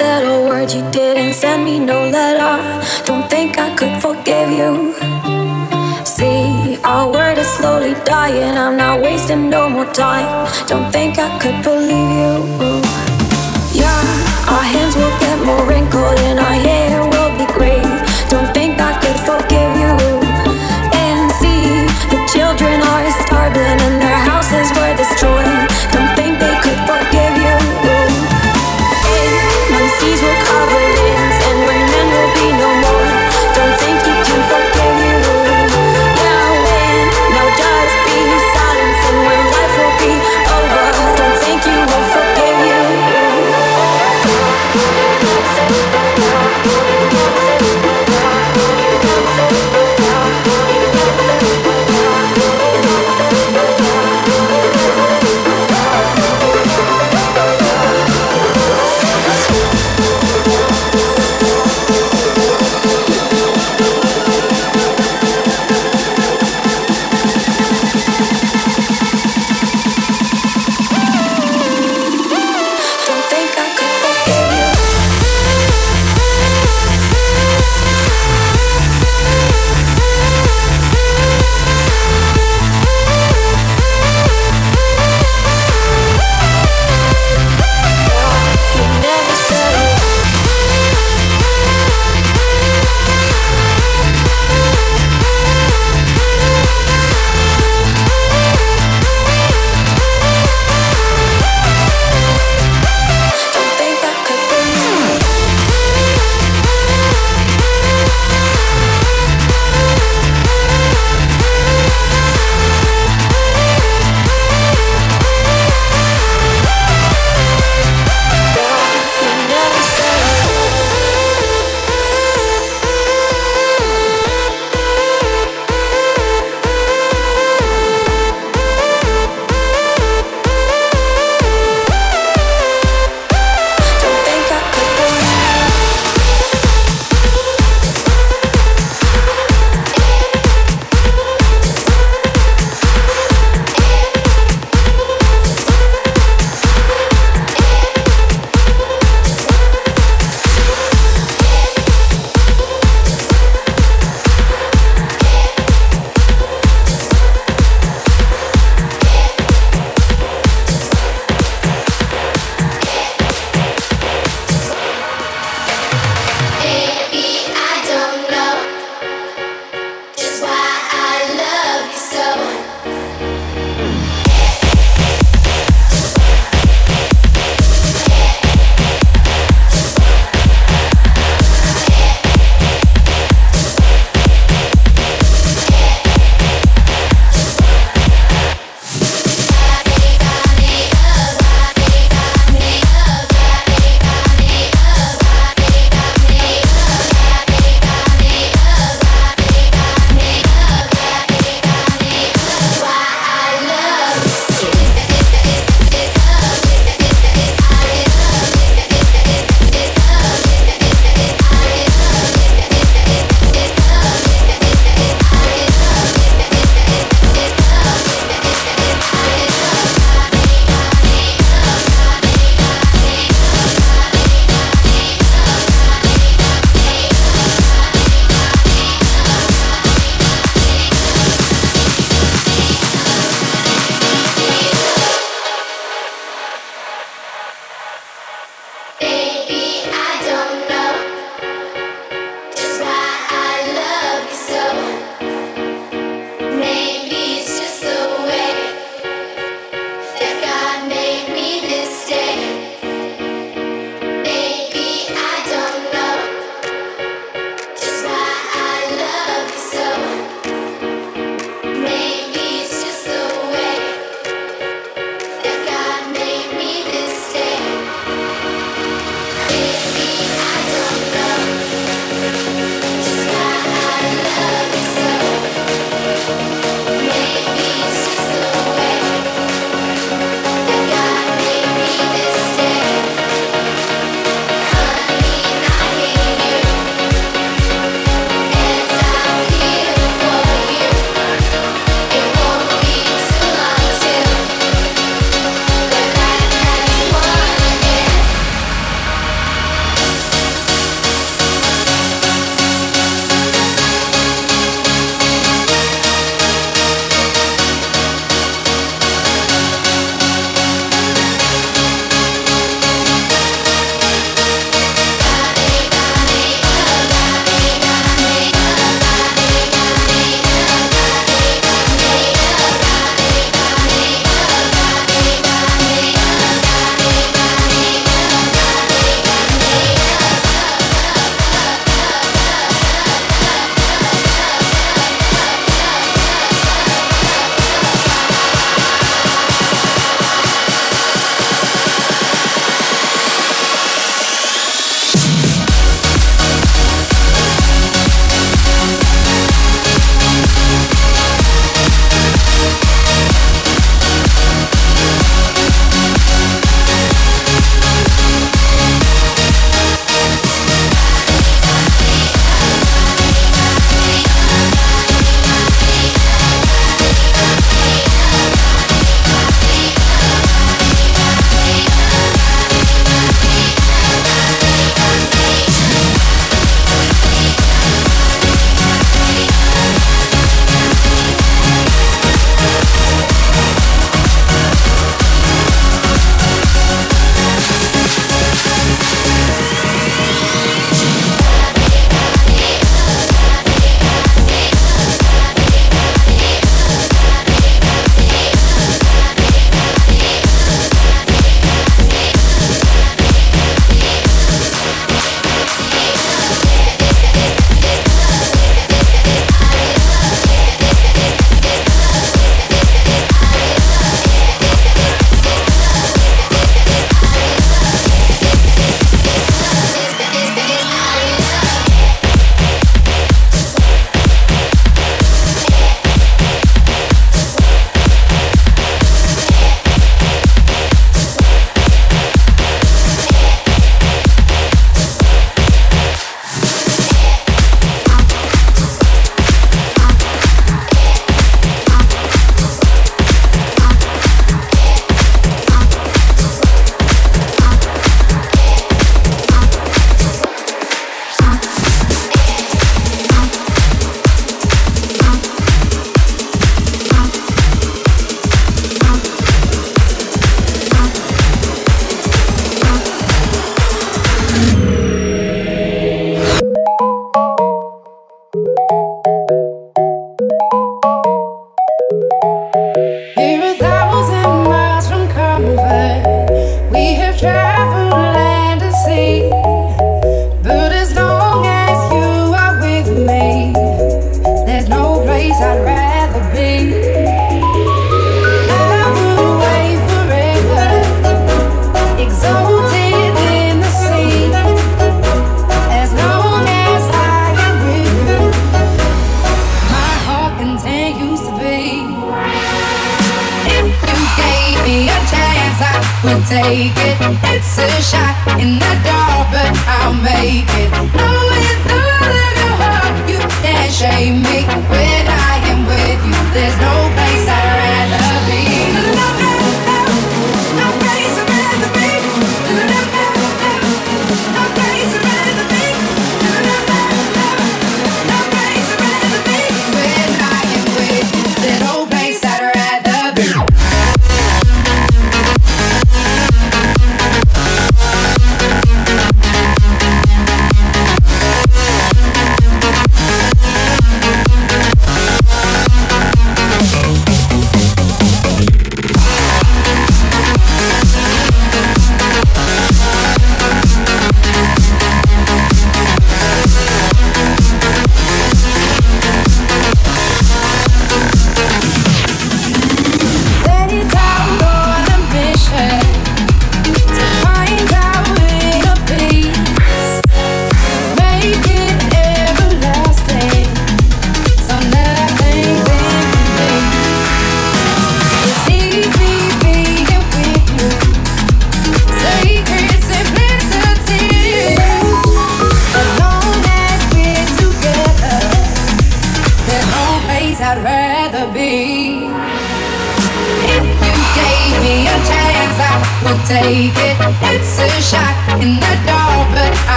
said a word, you didn't send me no letter. Don't think I could forgive you. See, our word is slowly dying. I'm not wasting no more time. Don't think I could believe you. Yeah, our hands will get more wrinkled and our hair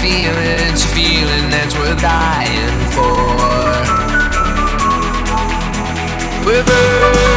feelings, a feeling that's worth dying for. We're burning.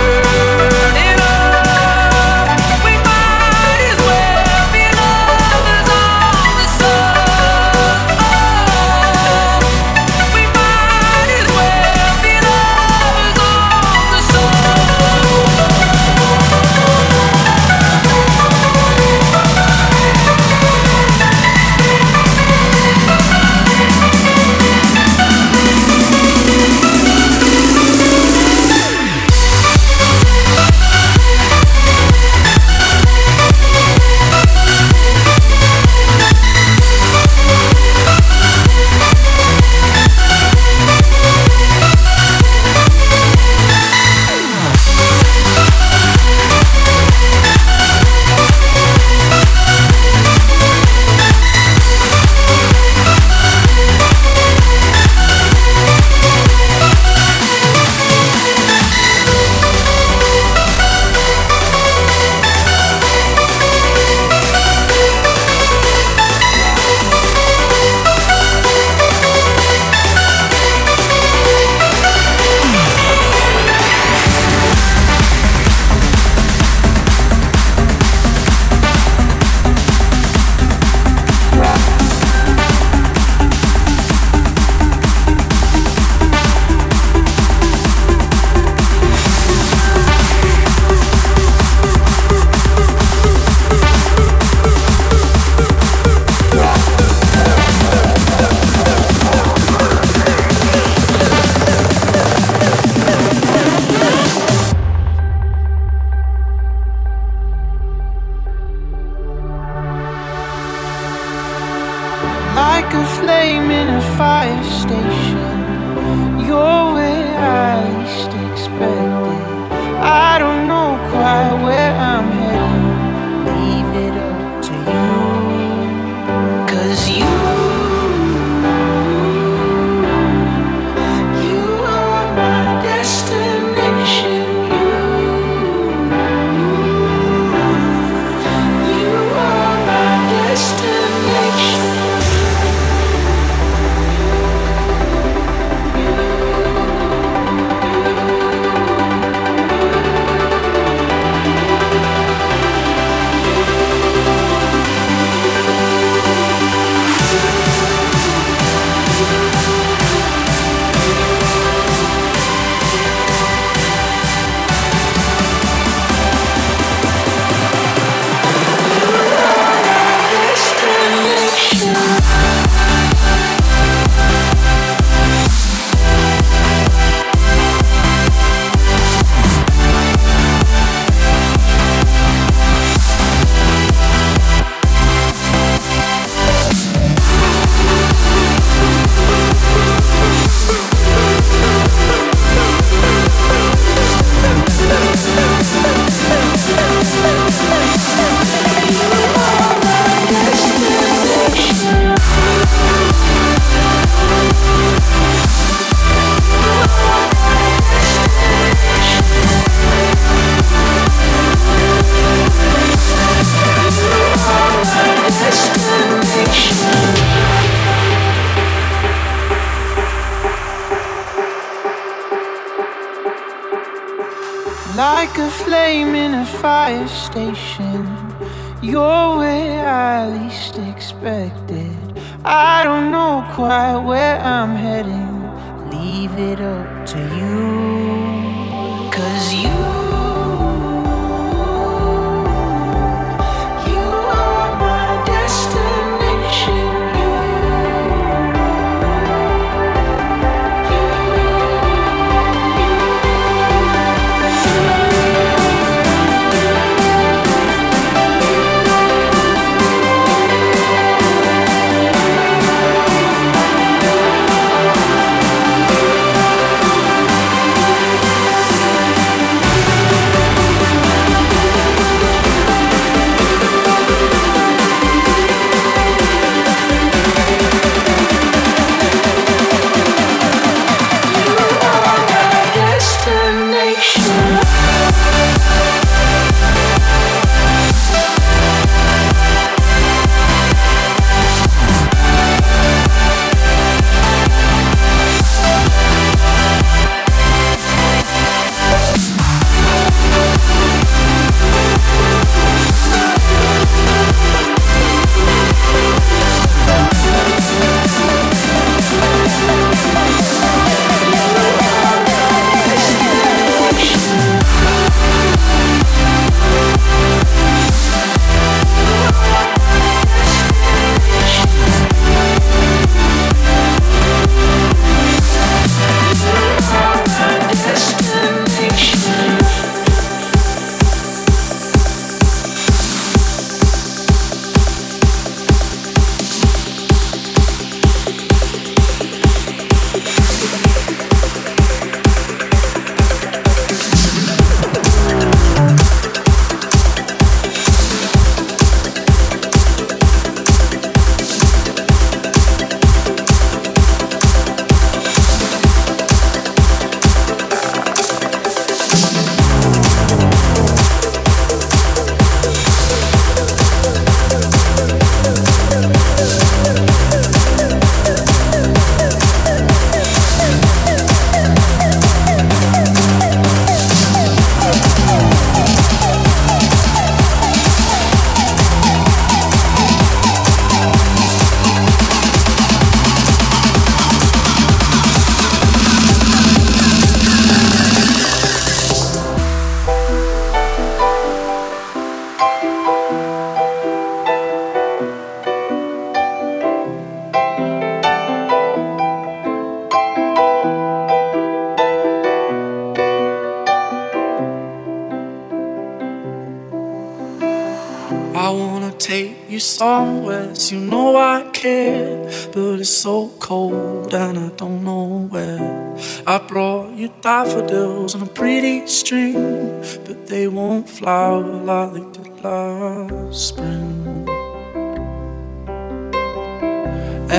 But they won't flower like they did last spring.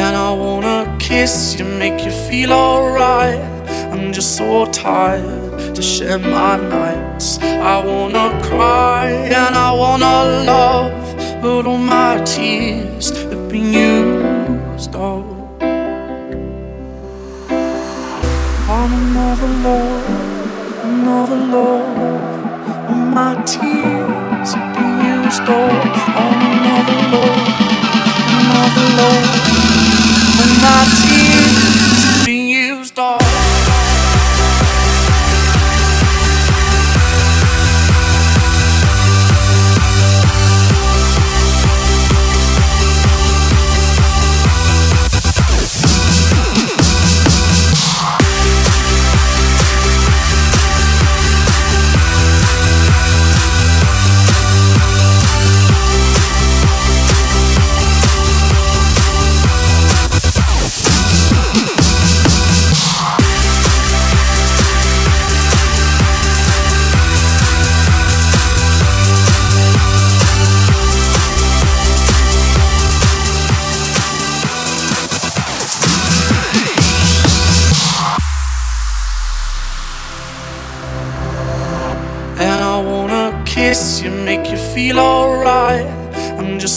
And I wanna kiss you, make you feel alright. I'm just so tired to share my nights. I wanna cry and I wanna love, but all my tears have been used all. on another love, another love. My tears have been used all on another love, another love. And my tears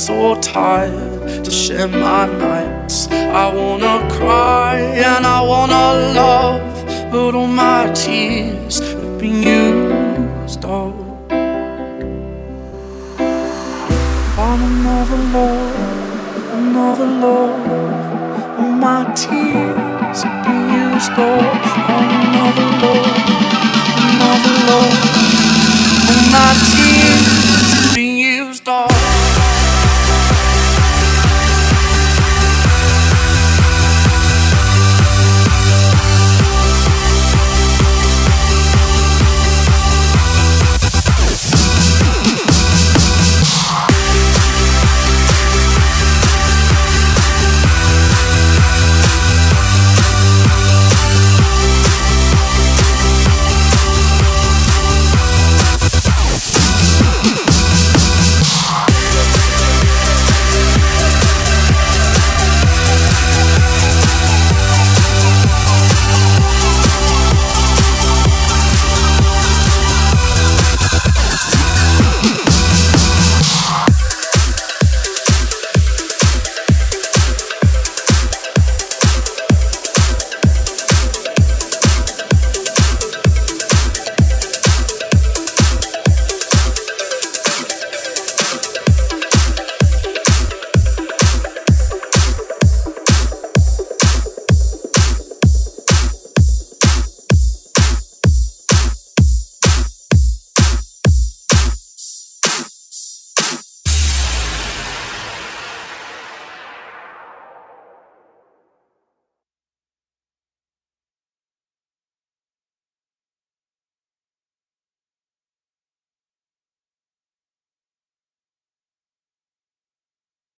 so tired to share my nights. I wanna cry and I wanna love, but all my tears have been used up. oh. on another love, another love. All my tears have been used up. oh. on another love, another love. All my tears.